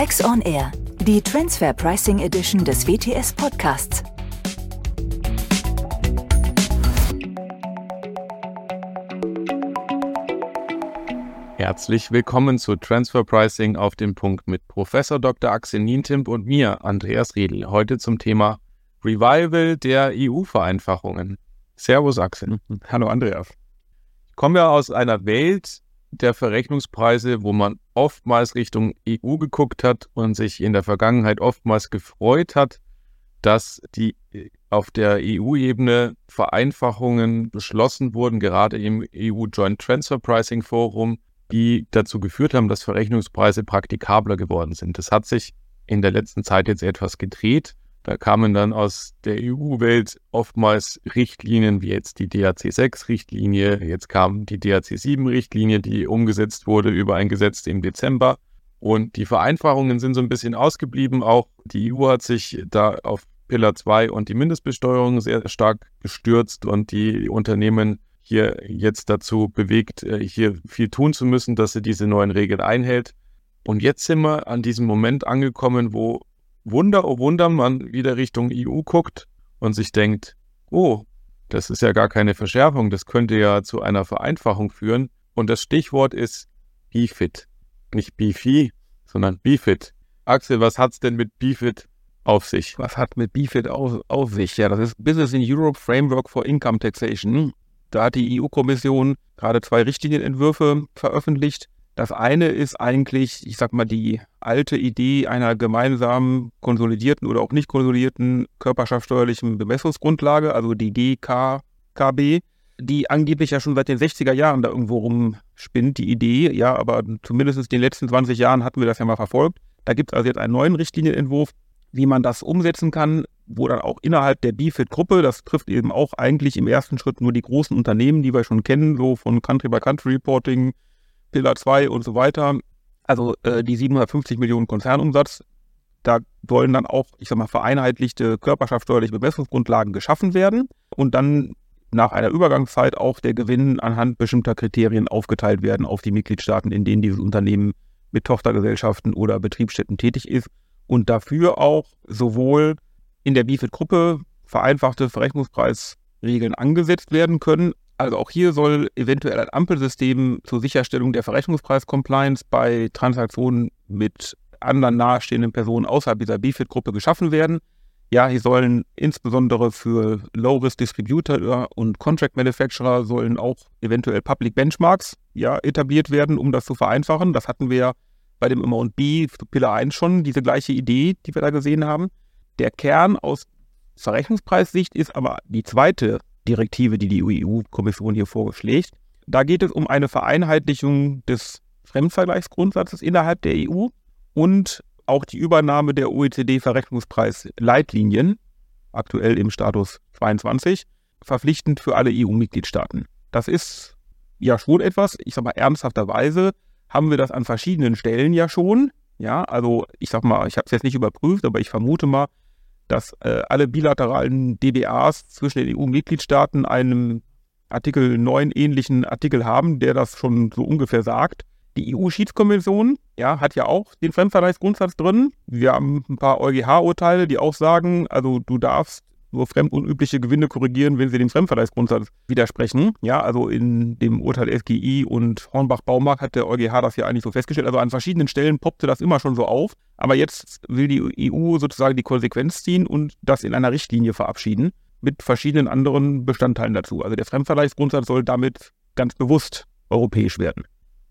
Tax on Air, die Transfer Pricing Edition des WTS Podcasts. Herzlich willkommen zu Transfer Pricing auf den Punkt mit Professor Dr. Axel Nientimp und mir, Andreas Riedl, heute zum Thema Revival der EU-Vereinfachungen. Servus Axel. Hallo Andreas. Ich komme ja aus einer Welt, der Verrechnungspreise, wo man oftmals Richtung EU geguckt hat und sich in der Vergangenheit oftmals gefreut hat, dass die äh, auf der EU-Ebene Vereinfachungen beschlossen wurden, gerade im EU Joint Transfer Pricing Forum, die dazu geführt haben, dass Verrechnungspreise praktikabler geworden sind. Das hat sich in der letzten Zeit jetzt etwas gedreht. Da kamen dann aus der EU-Welt oftmals Richtlinien wie jetzt die DAC 6-Richtlinie, jetzt kam die DAC 7-Richtlinie, die umgesetzt wurde über ein Gesetz im Dezember. Und die Vereinfachungen sind so ein bisschen ausgeblieben. Auch die EU hat sich da auf Pillar 2 und die Mindestbesteuerung sehr stark gestürzt und die Unternehmen hier jetzt dazu bewegt, äh, hier viel tun zu müssen, dass sie diese neuen Regeln einhält. Und jetzt sind wir an diesem Moment angekommen, wo Wunder, oh Wunder, man wieder Richtung EU guckt und sich denkt, oh, das ist ja gar keine Verschärfung, das könnte ja zu einer Vereinfachung führen. Und das Stichwort ist BeFit. Nicht BeFi, sondern BeFit. Axel, was hat's denn mit BeFit auf sich? Was hat mit BeFit auf, auf sich? Ja, das ist Business in Europe Framework for Income Taxation. Da hat die EU-Kommission gerade zwei Richtlinienentwürfe veröffentlicht. Das eine ist eigentlich, ich sag mal, die alte Idee einer gemeinsamen konsolidierten oder auch nicht konsolidierten körperschaftssteuerlichen Bemessungsgrundlage, also die GKKB, die angeblich ja schon seit den 60er Jahren da irgendwo rumspinnt, die Idee. Ja, aber zumindest in den letzten 20 Jahren hatten wir das ja mal verfolgt. Da gibt es also jetzt einen neuen Richtlinienentwurf, wie man das umsetzen kann, wo dann auch innerhalb der BFIT-Gruppe, das trifft eben auch eigentlich im ersten Schritt nur die großen Unternehmen, die wir schon kennen, so von Country-by-Country-Reporting, Pillar 2 und so weiter, also äh, die 750 Millionen Konzernumsatz, da sollen dann auch, ich sag mal, vereinheitlichte körperschaftssteuerliche Bemessungsgrundlagen geschaffen werden und dann nach einer Übergangszeit auch der Gewinn anhand bestimmter Kriterien aufgeteilt werden auf die Mitgliedstaaten, in denen dieses Unternehmen mit Tochtergesellschaften oder Betriebsstätten tätig ist und dafür auch sowohl in der BIFID-Gruppe vereinfachte Verrechnungspreisregeln angesetzt werden können, also auch hier soll eventuell ein Ampelsystem zur Sicherstellung der Verrechnungspreis-Compliance bei Transaktionen mit anderen nahestehenden Personen außerhalb dieser BFIT-Gruppe geschaffen werden. Ja, hier sollen insbesondere für Low-Risk-Distributor und Contract Manufacturer sollen auch eventuell Public Benchmarks ja, etabliert werden, um das zu vereinfachen. Das hatten wir ja bei dem Amount B zu Pillar 1 schon, diese gleiche Idee, die wir da gesehen haben. Der Kern aus Verrechnungspreissicht ist aber die zweite Direktive, die die EU-Kommission hier vorgeschlägt. Da geht es um eine Vereinheitlichung des Fremdvergleichsgrundsatzes innerhalb der EU und auch die Übernahme der OECD-Verrechnungspreis-Leitlinien, aktuell im Status 22, verpflichtend für alle EU-Mitgliedstaaten. Das ist ja schon etwas, ich sag mal ernsthafterweise, haben wir das an verschiedenen Stellen ja schon. Ja, also ich sag mal, ich habe es jetzt nicht überprüft, aber ich vermute mal, dass äh, alle bilateralen DBAs zwischen den EU-Mitgliedstaaten einen Artikel 9 ähnlichen Artikel haben, der das schon so ungefähr sagt. Die EU-Schiedskommission ja, hat ja auch den Fremdvergleichsgrundsatz drin. Wir haben ein paar EuGH-Urteile, die auch sagen, also du darfst nur fremdunübliche Gewinne korrigieren, wenn sie dem Fremdvergleichsgrundsatz widersprechen. Ja, also in dem Urteil SGI und Hornbach-Baumarkt hat der EuGH das ja eigentlich so festgestellt. Also an verschiedenen Stellen poppte das immer schon so auf. Aber jetzt will die EU sozusagen die Konsequenz ziehen und das in einer Richtlinie verabschieden mit verschiedenen anderen Bestandteilen dazu. Also der Fremdvergleichsgrundsatz soll damit ganz bewusst europäisch werden.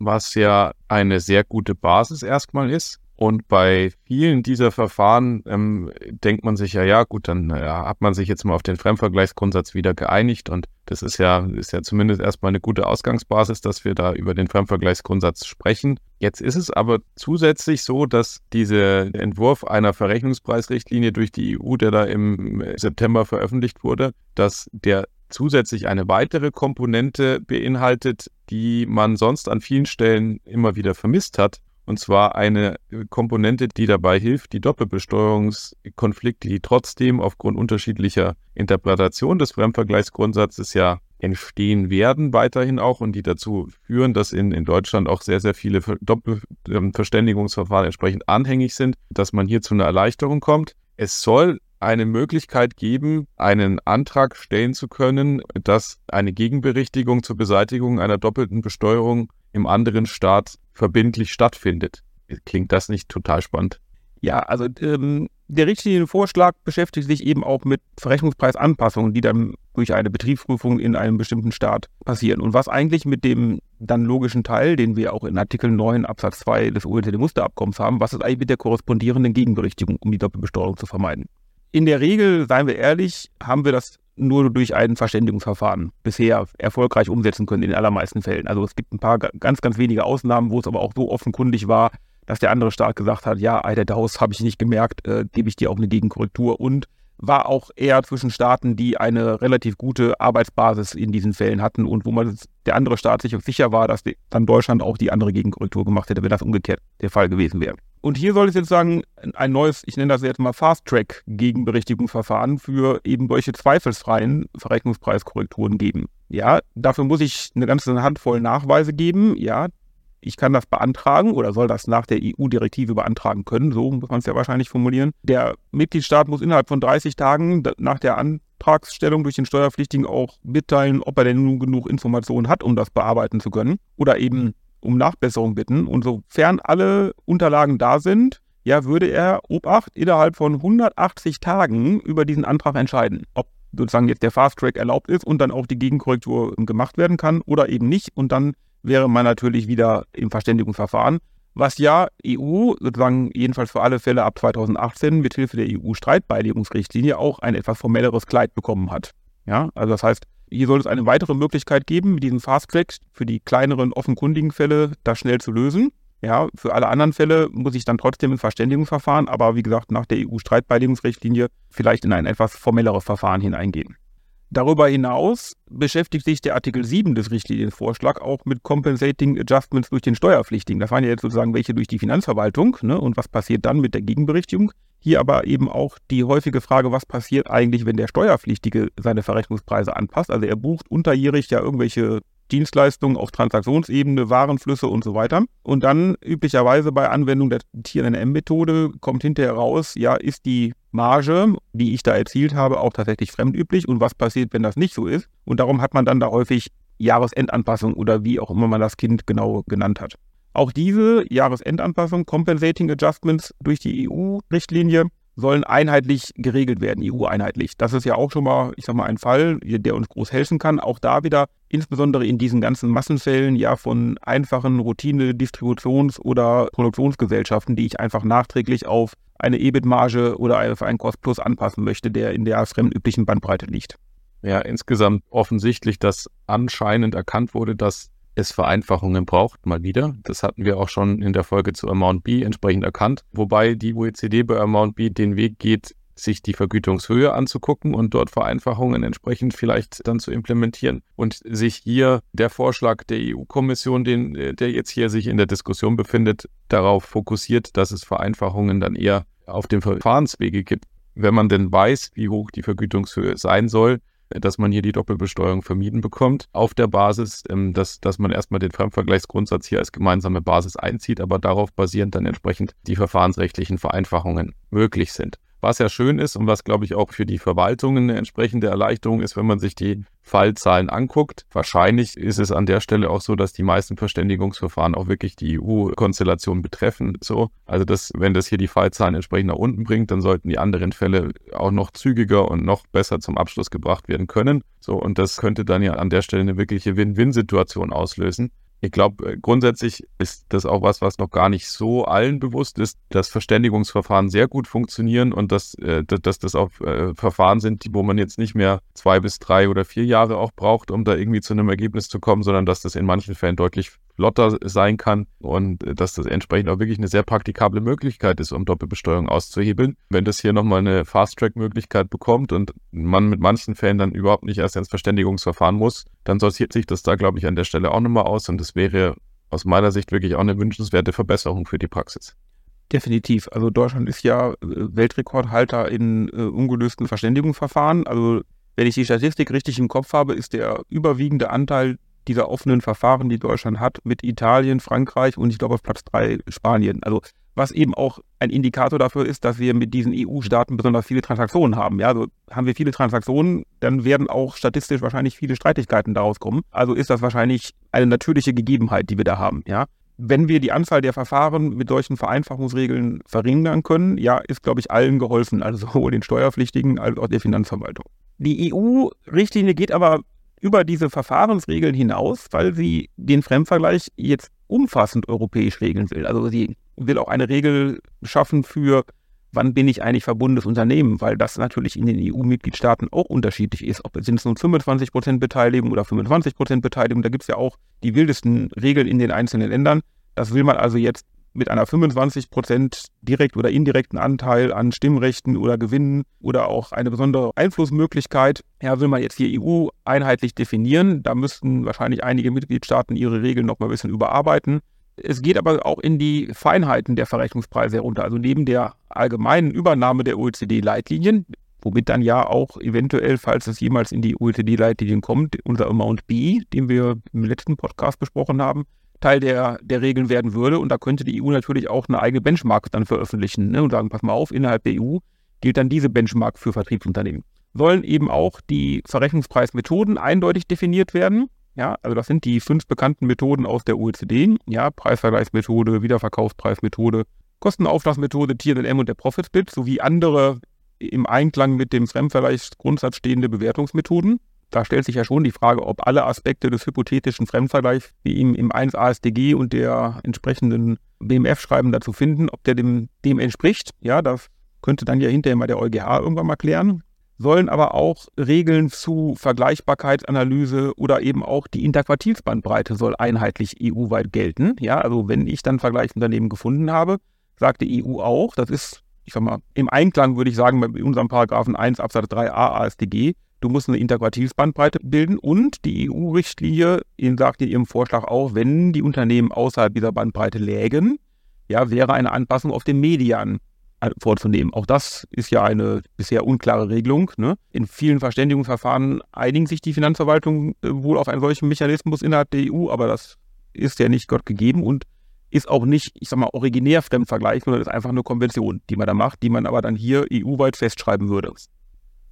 Was ja eine sehr gute Basis erstmal ist. Und bei vielen dieser Verfahren ähm, denkt man sich ja, ja, gut, dann ja, hat man sich jetzt mal auf den Fremdvergleichsgrundsatz wieder geeinigt. Und das ist ja, ist ja zumindest erstmal eine gute Ausgangsbasis, dass wir da über den Fremdvergleichsgrundsatz sprechen. Jetzt ist es aber zusätzlich so, dass dieser Entwurf einer Verrechnungspreisrichtlinie durch die EU, der da im September veröffentlicht wurde, dass der zusätzlich eine weitere Komponente beinhaltet, die man sonst an vielen Stellen immer wieder vermisst hat. Und zwar eine Komponente, die dabei hilft, die Doppelbesteuerungskonflikte, die trotzdem aufgrund unterschiedlicher Interpretation des Fremdvergleichsgrundsatzes ja entstehen werden, weiterhin auch, und die dazu führen, dass in, in Deutschland auch sehr, sehr viele Doppelverständigungsverfahren entsprechend anhängig sind, dass man hier zu einer Erleichterung kommt. Es soll eine Möglichkeit geben, einen Antrag stellen zu können, dass eine Gegenberichtigung zur Beseitigung einer doppelten Besteuerung im anderen Staat verbindlich stattfindet. Klingt das nicht total spannend? Ja, also ähm, der Richtlinienvorschlag beschäftigt sich eben auch mit Verrechnungspreisanpassungen, die dann durch eine Betriebsprüfung in einem bestimmten Staat passieren. Und was eigentlich mit dem dann logischen Teil, den wir auch in Artikel 9 Absatz 2 des OECD-Musterabkommens haben, was ist eigentlich mit der korrespondierenden Gegenberichtigung, um die Doppelbesteuerung zu vermeiden? In der Regel, seien wir ehrlich, haben wir das nur durch ein Verständigungsverfahren bisher erfolgreich umsetzen können in den allermeisten Fällen. Also es gibt ein paar ganz, ganz wenige Ausnahmen, wo es aber auch so offenkundig war, dass der andere Staat gesagt hat, ja, Alter, Daus habe ich nicht gemerkt, äh, gebe ich dir auch eine Gegenkorrektur und war auch eher zwischen Staaten, die eine relativ gute Arbeitsbasis in diesen Fällen hatten und wo man der andere Staat sich sicher war, dass dann Deutschland auch die andere Gegenkorrektur gemacht hätte, wenn das umgekehrt der Fall gewesen wäre. Und hier soll es jetzt sagen, ein neues, ich nenne das jetzt mal Fast-Track-Gegenberichtigungsverfahren für eben solche zweifelsfreien Verrechnungspreiskorrekturen geben. Ja, dafür muss ich eine ganze Handvoll Nachweise geben. Ja, ich kann das beantragen oder soll das nach der EU-Direktive beantragen können, so muss man es ja wahrscheinlich formulieren. Der Mitgliedstaat muss innerhalb von 30 Tagen nach der Antragsstellung durch den Steuerpflichtigen auch mitteilen, ob er denn nun genug Informationen hat, um das bearbeiten zu können oder eben um Nachbesserung bitten. Und sofern alle Unterlagen da sind, ja, würde er, Obacht, innerhalb von 180 Tagen über diesen Antrag entscheiden, ob sozusagen jetzt der Fast Track erlaubt ist und dann auch die Gegenkorrektur gemacht werden kann oder eben nicht. Und dann wäre man natürlich wieder im Verständigungsverfahren, was ja EU sozusagen jedenfalls für alle Fälle ab 2018 mithilfe der EU-Streitbeilegungsrichtlinie auch ein etwas formelleres Kleid bekommen hat. Ja, also das heißt, hier soll es eine weitere Möglichkeit geben, mit diesem Fast Track für die kleineren offenkundigen Fälle das schnell zu lösen. Ja, für alle anderen Fälle muss ich dann trotzdem ein Verständigungsverfahren, aber wie gesagt, nach der EU-Streitbeilegungsrichtlinie vielleicht in ein etwas formelleres Verfahren hineingehen. Darüber hinaus beschäftigt sich der Artikel 7 des Richtlinienvorschlags auch mit Compensating Adjustments durch den Steuerpflichtigen. Das waren ja jetzt sozusagen welche durch die Finanzverwaltung ne? und was passiert dann mit der Gegenberichtigung. Hier aber eben auch die häufige Frage, was passiert eigentlich, wenn der Steuerpflichtige seine Verrechnungspreise anpasst. Also er bucht unterjährig ja irgendwelche Dienstleistungen auf Transaktionsebene, Warenflüsse und so weiter. Und dann üblicherweise bei Anwendung der TNM-Methode kommt hinterher raus, ja, ist die Marge, die ich da erzielt habe, auch tatsächlich fremdüblich und was passiert, wenn das nicht so ist. Und darum hat man dann da häufig Jahresendanpassung oder wie auch immer man das Kind genau genannt hat. Auch diese Jahresendanpassung, Compensating Adjustments durch die EU-Richtlinie, sollen einheitlich geregelt werden, EU-einheitlich. Das ist ja auch schon mal, ich sag mal, ein Fall, der uns groß helfen kann. Auch da wieder, insbesondere in diesen ganzen Massenfällen, ja, von einfachen Routine-Distributions- oder Produktionsgesellschaften, die ich einfach nachträglich auf eine EBIT-Marge oder auf einen Cost Plus anpassen möchte, der in der fremdüblichen Bandbreite liegt. Ja, insgesamt offensichtlich, dass anscheinend erkannt wurde, dass es Vereinfachungen braucht, mal wieder. Das hatten wir auch schon in der Folge zu Amount B entsprechend erkannt. Wobei die OECD bei Amount B den Weg geht, sich die Vergütungshöhe anzugucken und dort Vereinfachungen entsprechend vielleicht dann zu implementieren. Und sich hier der Vorschlag der EU-Kommission, den, der jetzt hier sich in der Diskussion befindet, darauf fokussiert, dass es Vereinfachungen dann eher auf dem Verfahrenswege gibt. Wenn man denn weiß, wie hoch die Vergütungshöhe sein soll, dass man hier die Doppelbesteuerung vermieden bekommt, auf der Basis, ähm, dass, dass man erstmal den Fremdvergleichsgrundsatz hier als gemeinsame Basis einzieht, aber darauf basierend dann entsprechend die verfahrensrechtlichen Vereinfachungen möglich sind. Was ja schön ist und was, glaube ich, auch für die Verwaltungen eine entsprechende Erleichterung ist, wenn man sich die Fallzahlen anguckt. Wahrscheinlich ist es an der Stelle auch so, dass die meisten Verständigungsverfahren auch wirklich die EU-Konstellation betreffen. So, also dass, wenn das hier die Fallzahlen entsprechend nach unten bringt, dann sollten die anderen Fälle auch noch zügiger und noch besser zum Abschluss gebracht werden können. So, und das könnte dann ja an der Stelle eine wirkliche Win-Win-Situation auslösen. Ich glaube, äh, grundsätzlich ist das auch was, was noch gar nicht so allen bewusst ist, dass Verständigungsverfahren sehr gut funktionieren und dass, äh, dass das auch äh, Verfahren sind, wo man jetzt nicht mehr zwei bis drei oder vier Jahre auch braucht, um da irgendwie zu einem Ergebnis zu kommen, sondern dass das in manchen Fällen deutlich flotter sein kann und äh, dass das entsprechend auch wirklich eine sehr praktikable Möglichkeit ist, um Doppelbesteuerung auszuhebeln. Wenn das hier nochmal eine Fast-Track-Möglichkeit bekommt und man mit manchen Fällen dann überhaupt nicht erst ins Verständigungsverfahren muss, dann sortiert sich das da, glaube ich, an der Stelle auch nochmal aus und das wäre aus meiner Sicht wirklich auch eine wünschenswerte Verbesserung für die Praxis. Definitiv. Also Deutschland ist ja äh, Weltrekordhalter in äh, ungelösten Verständigungsverfahren. Also Wenn ich die Statistik richtig im Kopf habe, ist der überwiegende Anteil dieser offenen Verfahren, die Deutschland hat, mit Italien, Frankreich und ich glaube auf Platz drei Spanien. Also was eben auch ein Indikator dafür ist, dass wir mit diesen EU-Staaten besonders viele Transaktionen haben. Ja, also haben wir viele Transaktionen, dann werden auch statistisch wahrscheinlich viele Streitigkeiten daraus kommen. Also ist das wahrscheinlich eine natürliche Gegebenheit, die wir da haben. Ja, wenn wir die Anzahl der Verfahren mit solchen Vereinfachungsregeln verringern können, ja, ist, glaube ich, allen geholfen, also sowohl den Steuerpflichtigen als auch der Finanzverwaltung. Die EU-Richtlinie geht aber über diese Verfahrensregeln hinaus, weil sie den Fremdvergleich jetzt umfassend europäisch regeln will. Also sie will auch eine Regel schaffen für, wann bin ich eigentlich verbundenes Unternehmen, weil das natürlich in den EU-Mitgliedstaaten auch unterschiedlich ist. Ob es sind nun 25 Prozent Beteiligung oder 25 Prozent Beteiligung, da gibt es ja auch die wildesten Regeln in den einzelnen Ländern. Das will man also jetzt mit einer 25 Prozent direkt oder indirekten Anteil an Stimmrechten oder Gewinnen oder auch eine besondere Einflussmöglichkeit, ja, will man jetzt hier EU einheitlich definieren. Da müssten wahrscheinlich einige Mitgliedstaaten ihre Regeln noch mal ein bisschen überarbeiten. Es geht aber auch in die Feinheiten der Verrechnungspreise herunter. Also neben der allgemeinen Übernahme der OECD-Leitlinien, womit dann ja auch eventuell, falls es jemals in die OECD-Leitlinien kommt, unser Amount B, den wir im letzten Podcast besprochen haben, Teil der, der Regeln werden würde. Und da könnte die EU natürlich auch eine eigene Benchmark dann veröffentlichen ne, und sagen, pass mal auf, innerhalb der EU gilt dann diese Benchmark für Vertriebsunternehmen. Sollen eben auch die Verrechnungspreismethoden eindeutig definiert werden. Ja, also das sind die fünf bekannten Methoden aus der OECD. Ja, Preisvergleichsmethode, Wiederverkaufspreismethode, Kostenaufschlagsmethode, TNM und der Profit Split sowie andere im Einklang mit dem Fremdvergleichsgrundsatz stehende Bewertungsmethoden. Da stellt sich ja schon die Frage, ob alle Aspekte des hypothetischen Fremdvergleichs, wie im, im 1 ASDG und der entsprechenden BMF-Schreiben dazu finden, ob der dem, dem entspricht. Ja, das könnte dann ja hinterher mal der EuGH irgendwann mal klären sollen aber auch Regeln zu Vergleichbarkeitsanalyse oder eben auch die Interquartilsbandbreite soll einheitlich EU-weit gelten. Ja, also wenn ich dann Vergleichsunternehmen gefunden habe, sagt die EU auch, das ist, ich sag mal, im Einklang würde ich sagen, bei unserem Paragraphen 1 Absatz 3a AStG, du musst eine Interquartilsbandbreite bilden und die EU-Richtlinie sagt in ihrem Vorschlag auch, wenn die Unternehmen außerhalb dieser Bandbreite lägen, ja, wäre eine Anpassung auf den Median vorzunehmen. Auch das ist ja eine bisher unklare Regelung. Ne? In vielen Verständigungsverfahren einigen sich die Finanzverwaltungen äh, wohl auf einen solchen Mechanismus innerhalb der EU, aber das ist ja nicht Gott gegeben und ist auch nicht, ich sag mal, originär Fremdvergleich, sondern ist einfach eine Konvention, die man da macht, die man aber dann hier EU-weit festschreiben würde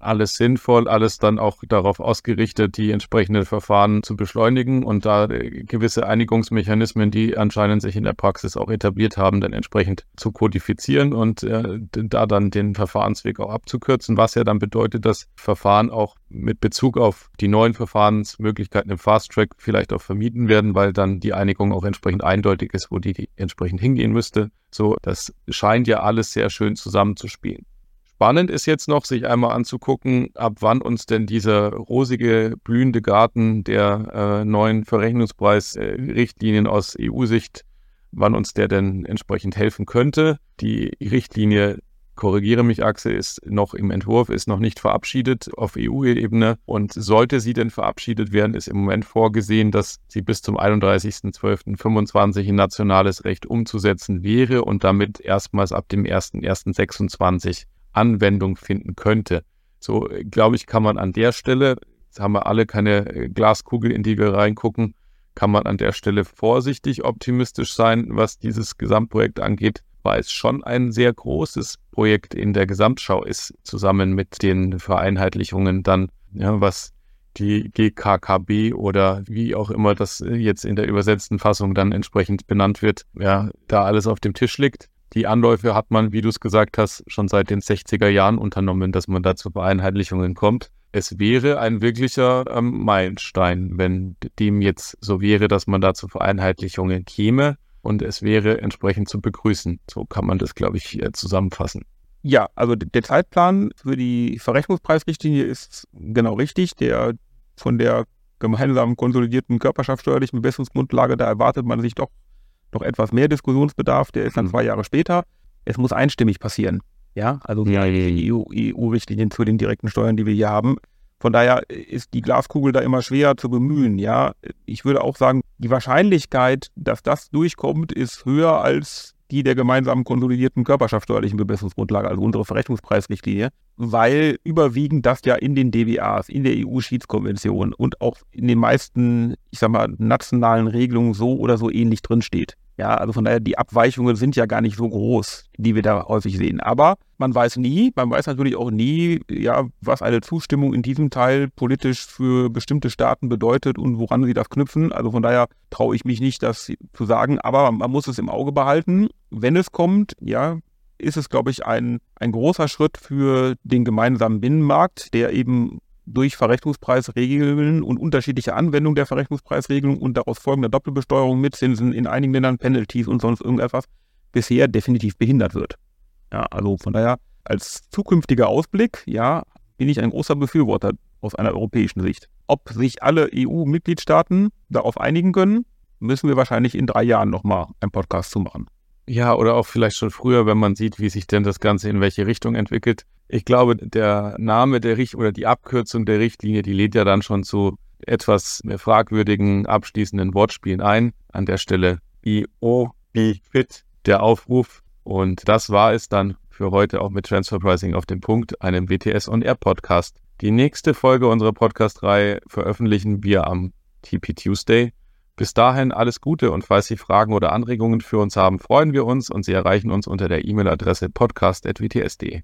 alles sinnvoll, alles dann auch darauf ausgerichtet, die entsprechenden Verfahren zu beschleunigen und da gewisse Einigungsmechanismen, die anscheinend sich in der Praxis auch etabliert haben, dann entsprechend zu kodifizieren und äh, da dann den Verfahrensweg auch abzukürzen, was ja dann bedeutet, dass Verfahren auch mit Bezug auf die neuen Verfahrensmöglichkeiten im Fast Track vielleicht auch vermieden werden, weil dann die Einigung auch entsprechend eindeutig ist, wo die, die entsprechend hingehen müsste. So, das scheint ja alles sehr schön zusammenzuspielen. Spannend ist jetzt noch, sich einmal anzugucken, ab wann uns denn dieser rosige, blühende Garten der äh, neuen Verrechnungspreisrichtlinien äh, aus EU-Sicht, wann uns der denn entsprechend helfen könnte. Die Richtlinie korrigiere mich, Axel, ist noch im Entwurf, ist noch nicht verabschiedet auf EU-Ebene. Und sollte sie denn verabschiedet werden, ist im Moment vorgesehen, dass sie bis zum 31.12.25 in nationales Recht umzusetzen wäre und damit erstmals ab dem 1.1.26 Anwendung finden könnte. So, glaube ich, kann man an der Stelle, jetzt haben wir alle keine äh, Glaskugel, in die wir reingucken, kann man an der Stelle vorsichtig optimistisch sein, was dieses Gesamtprojekt angeht, weil es schon ein sehr großes Projekt in der Gesamtschau ist, zusammen mit den Vereinheitlichungen dann, ja, was die GKKB oder wie auch immer das jetzt in der übersetzten Fassung dann entsprechend benannt wird, ja, da alles auf dem Tisch liegt. Die Anläufe hat man, wie du es gesagt hast, schon seit den 60er Jahren unternommen, dass man da zu Vereinheitlichungen kommt. Es wäre ein wirklicher ähm, Meilenstein, wenn dem jetzt so wäre, dass man da zu Vereinheitlichungen käme und es wäre entsprechend zu begrüßen. So kann man das, glaube ich, zusammenfassen. Ja, also der Zeitplan für die Verrechnungspreisrichtlinie ist genau richtig. Der von der gemeinsamen konsolidierten körperschaftssteuerlichen Bemessungsgrundlage, da erwartet man sich doch noch etwas mehr Diskussionsbedarf, der ist dann mhm. zwei Jahre später. Es muss einstimmig passieren. Ja, also ja, die EU-Richtlinien EU zu den direkten Steuern, die wir hier haben. Von daher ist die Glaskugel da immer schwer zu bemühen. Ja, ich würde auch sagen, die Wahrscheinlichkeit, dass das durchkommt, ist höher als die der gemeinsamen konsolidierten körperschaftsteuerlichen Bemessungsgrundlage, also unsere Verrechnungspreisrichtlinie, weil überwiegend das ja in den DWAs, in der EU-Schiedskonvention und auch in den meisten, ich sag mal, nationalen Regelungen so oder so ähnlich drinsteht. Ja, also von daher, die Abweichungen sind ja gar nicht so groß, die wir da häufig sehen. Aber man weiß nie, man weiß natürlich auch nie, ja, was eine Zustimmung in diesem Teil politisch für bestimmte Staaten bedeutet und woran sie das knüpfen. Also von daher traue ich mich nicht, das zu sagen. Aber man muss es im Auge behalten. Wenn es kommt, ja, ist es, glaube ich, ein, ein großer Schritt für den gemeinsamen Binnenmarkt, der eben durch Verrechnungspreisregeln und unterschiedliche Anwendung der Verrechnungspreisregelung und daraus folgender Doppelbesteuerung mit Zinsen in einigen Ländern Penalties und sonst irgendetwas bisher definitiv behindert wird. Ja, also von daher als zukünftiger Ausblick, ja, bin ich ein großer Befürworter aus einer europäischen Sicht. Ob sich alle EU-Mitgliedstaaten darauf einigen können, müssen wir wahrscheinlich in drei Jahren nochmal einen Podcast zu machen. Ja, oder auch vielleicht schon früher, wenn man sieht, wie sich denn das Ganze in welche Richtung entwickelt. Ich glaube, der Name der Richt oder die Abkürzung der Richtlinie, die lädt ja dann schon zu etwas fragwürdigen abschließenden Wortspielen ein. An der Stelle IO, be fit, der Aufruf. Und das war es dann für heute auch mit Transfer Pricing auf dem Punkt, einem WTS on Air Podcast. Die nächste Folge unserer Podcast-Reihe veröffentlichen wir am TP Tuesday. Bis dahin alles Gute und falls Sie Fragen oder Anregungen für uns haben, freuen wir uns und Sie erreichen uns unter der E-Mail-Adresse podcast.wts.de.